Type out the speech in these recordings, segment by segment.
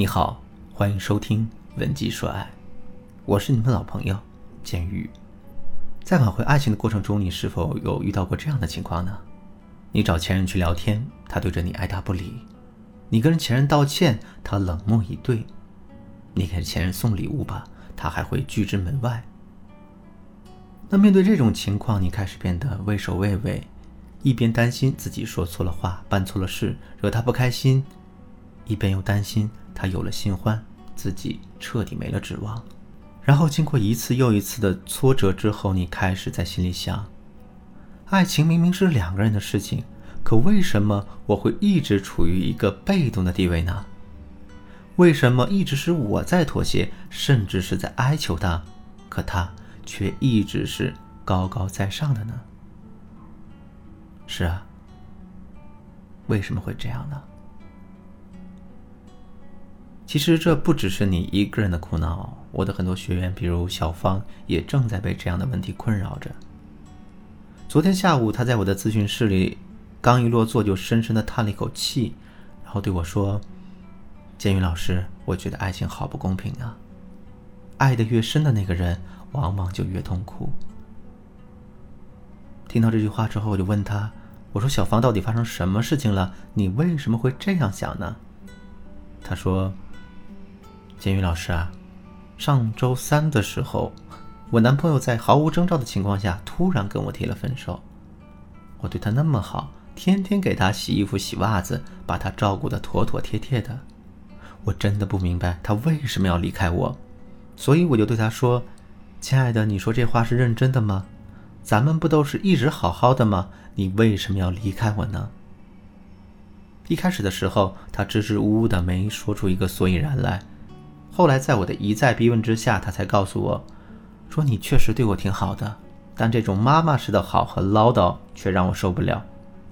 你好，欢迎收听《文姬说爱》，我是你们老朋友简玉。在挽回爱情的过程中，你是否有遇到过这样的情况呢？你找前任去聊天，他对着你爱答不理；你跟前任道歉，他冷漠以对；你给前任送礼物吧，他还会拒之门外。那面对这种情况，你开始变得畏首畏尾，一边担心自己说错了话、办错了事，惹他不开心，一边又担心。他有了新欢，自己彻底没了指望。然后经过一次又一次的挫折之后，你开始在心里想：爱情明明是两个人的事情，可为什么我会一直处于一个被动的地位呢？为什么一直是我在妥协，甚至是在哀求他，可他却一直是高高在上的呢？是啊，为什么会这样呢？其实这不只是你一个人的苦恼，我的很多学员，比如小芳，也正在被这样的问题困扰着。昨天下午，她在我的咨询室里，刚一落座就深深的叹了一口气，然后对我说：“建宇老师，我觉得爱情好不公平啊！爱的越深的那个人，往往就越痛苦。”听到这句话之后，我就问他：“我说小芳，到底发生什么事情了？你为什么会这样想呢？”他说。监狱老师啊，上周三的时候，我男朋友在毫无征兆的情况下突然跟我提了分手。我对他那么好，天天给他洗衣服、洗袜子，把他照顾得妥妥帖帖的。我真的不明白他为什么要离开我，所以我就对他说：“亲爱的，你说这话是认真的吗？咱们不都是一直好好的吗？你为什么要离开我呢？”一开始的时候，他支支吾吾的，没说出一个所以然来。后来，在我的一再逼问之下，他才告诉我，说你确实对我挺好的，但这种妈妈式的好和唠叨却让我受不了。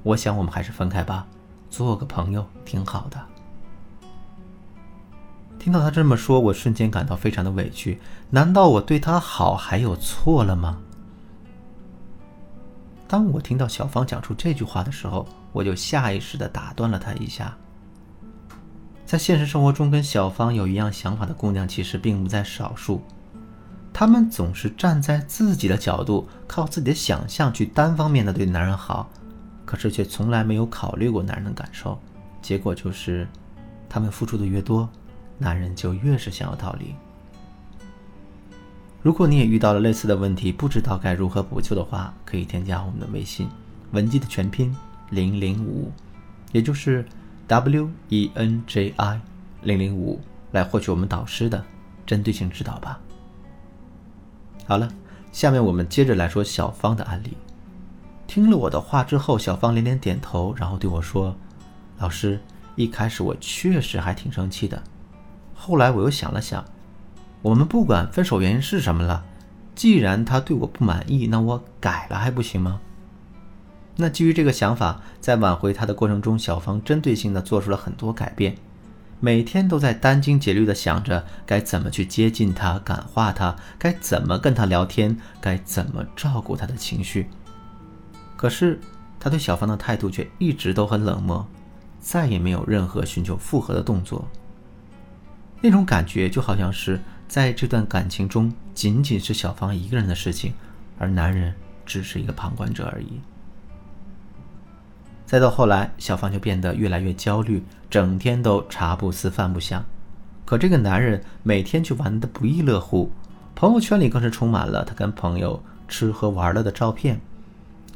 我想我们还是分开吧，做个朋友挺好的。听到他这么说，我瞬间感到非常的委屈。难道我对他好还有错了吗？当我听到小芳讲出这句话的时候，我就下意识的打断了他一下。在现实生活中，跟小芳有一样想法的姑娘其实并不在少数。她们总是站在自己的角度，靠自己的想象去单方面的对男人好，可是却从来没有考虑过男人的感受。结果就是，她们付出的越多，男人就越是想要逃离。如果你也遇到了类似的问题，不知道该如何补救的话，可以添加我们的微信“文姬”的全拼零零五，也就是。W e n j i 零零五来获取我们导师的针对性指导吧。好了，下面我们接着来说小芳的案例。听了我的话之后，小芳连连点头，然后对我说：“老师，一开始我确实还挺生气的，后来我又想了想，我们不管分手原因是什么了，既然他对我不满意，那我改了还不行吗？”那基于这个想法，在挽回他的过程中，小芳针对性的做出了很多改变，每天都在殚精竭虑的想着该怎么去接近他、感化他，该怎么跟他聊天，该怎么照顾他的情绪。可是，他对小芳的态度却一直都很冷漠，再也没有任何寻求复合的动作。那种感觉就好像是在这段感情中，仅仅是小芳一个人的事情，而男人只是一个旁观者而已。再到后来，小芳就变得越来越焦虑，整天都茶不思饭不想。可这个男人每天却玩得不亦乐乎，朋友圈里更是充满了他跟朋友吃喝玩乐的照片。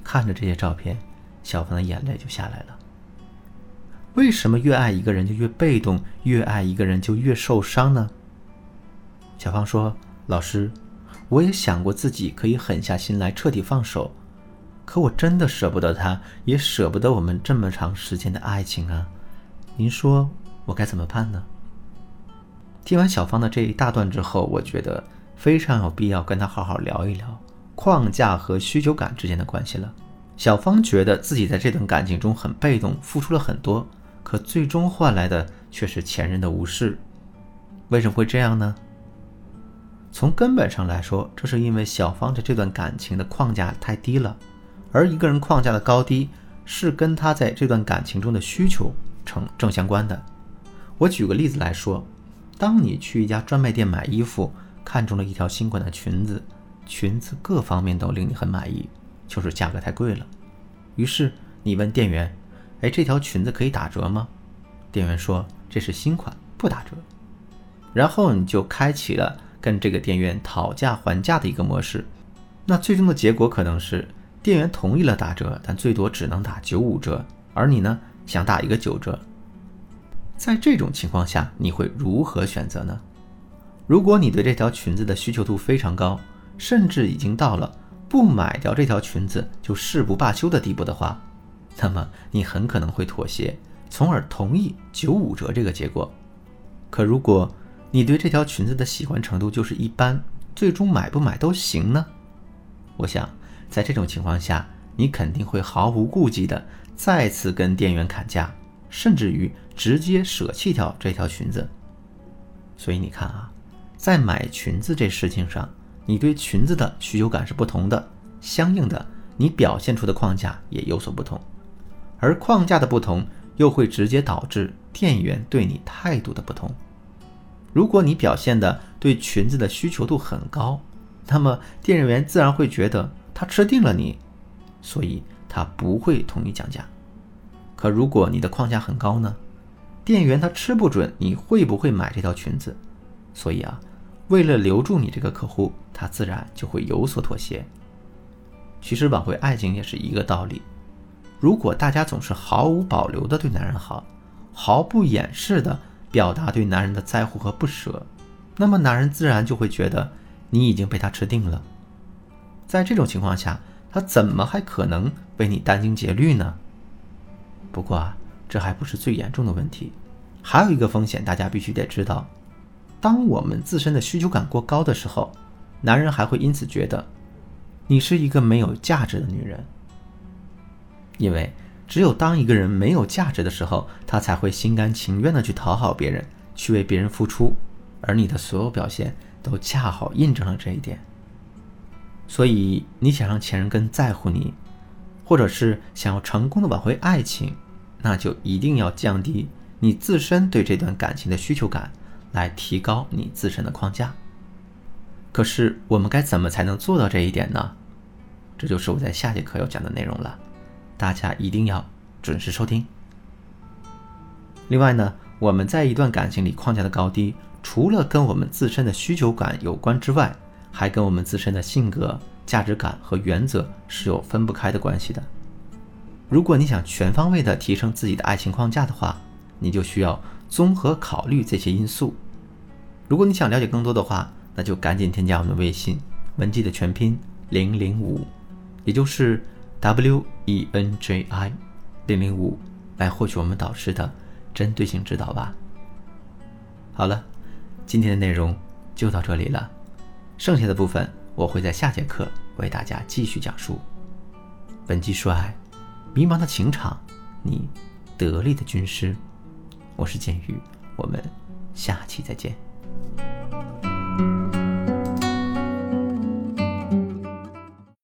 看着这些照片，小芳的眼泪就下来了。为什么越爱一个人就越被动，越爱一个人就越受伤呢？小芳说：“老师，我也想过自己可以狠下心来，彻底放手。”可我真的舍不得他，也舍不得我们这么长时间的爱情啊！您说我该怎么办呢？听完小芳的这一大段之后，我觉得非常有必要跟她好好聊一聊框架和需求感之间的关系了。小芳觉得自己在这段感情中很被动，付出了很多，可最终换来的却是前任的无视。为什么会这样呢？从根本上来说，这是因为小芳在这段感情的框架太低了。而一个人框架的高低，是跟他在这段感情中的需求成正相关的。我举个例子来说，当你去一家专卖店买衣服，看中了一条新款的裙子，裙子各方面都令你很满意，就是价格太贵了。于是你问店员：“哎，这条裙子可以打折吗？”店员说：“这是新款，不打折。”然后你就开启了跟这个店员讨价还价的一个模式。那最终的结果可能是，店员同意了打折，但最多只能打九五折，而你呢想打一个九折。在这种情况下，你会如何选择呢？如果你对这条裙子的需求度非常高，甚至已经到了不买掉这条裙子就誓不罢休的地步的话，那么你很可能会妥协，从而同意九五折这个结果。可如果你对这条裙子的喜欢程度就是一般，最终买不买都行呢？我想，在这种情况下，你肯定会毫无顾忌的再次跟店员砍价，甚至于直接舍弃掉这条裙子。所以你看啊，在买裙子这事情上，你对裙子的需求感是不同的，相应的，你表现出的框架也有所不同，而框架的不同又会直接导致店员对你态度的不同。如果你表现的对裙子的需求度很高，那么店员自然会觉得他吃定了你，所以他不会同意降价。可如果你的框架很高呢？店员他吃不准你会不会买这条裙子，所以啊，为了留住你这个客户，他自然就会有所妥协。其实挽回爱情也是一个道理。如果大家总是毫无保留的对男人好，毫不掩饰的表达对男人的在乎和不舍，那么男人自然就会觉得。你已经被他吃定了，在这种情况下，他怎么还可能为你殚精竭虑呢？不过啊，这还不是最严重的问题，还有一个风险，大家必须得知道：当我们自身的需求感过高的时候，男人还会因此觉得你是一个没有价值的女人。因为只有当一个人没有价值的时候，他才会心甘情愿的去讨好别人，去为别人付出，而你的所有表现。都恰好印证了这一点。所以，你想让前任更在乎你，或者是想要成功的挽回爱情，那就一定要降低你自身对这段感情的需求感，来提高你自身的框架。可是，我们该怎么才能做到这一点呢？这就是我在下节课要讲的内容了，大家一定要准时收听。另外呢，我们在一段感情里框架的高低。除了跟我们自身的需求感有关之外，还跟我们自身的性格、价值感和原则是有分不开的关系的。如果你想全方位的提升自己的爱情框架的话，你就需要综合考虑这些因素。如果你想了解更多的话，那就赶紧添加我们的微信文姬的全拼零零五，也就是 W E N J I 零零五，来获取我们导师的针对性指导吧。好了。今天的内容就到这里了，剩下的部分我会在下节课为大家继续讲述。本期说爱，迷茫的情场，你得力的军师，我是剑宇，我们下期再见。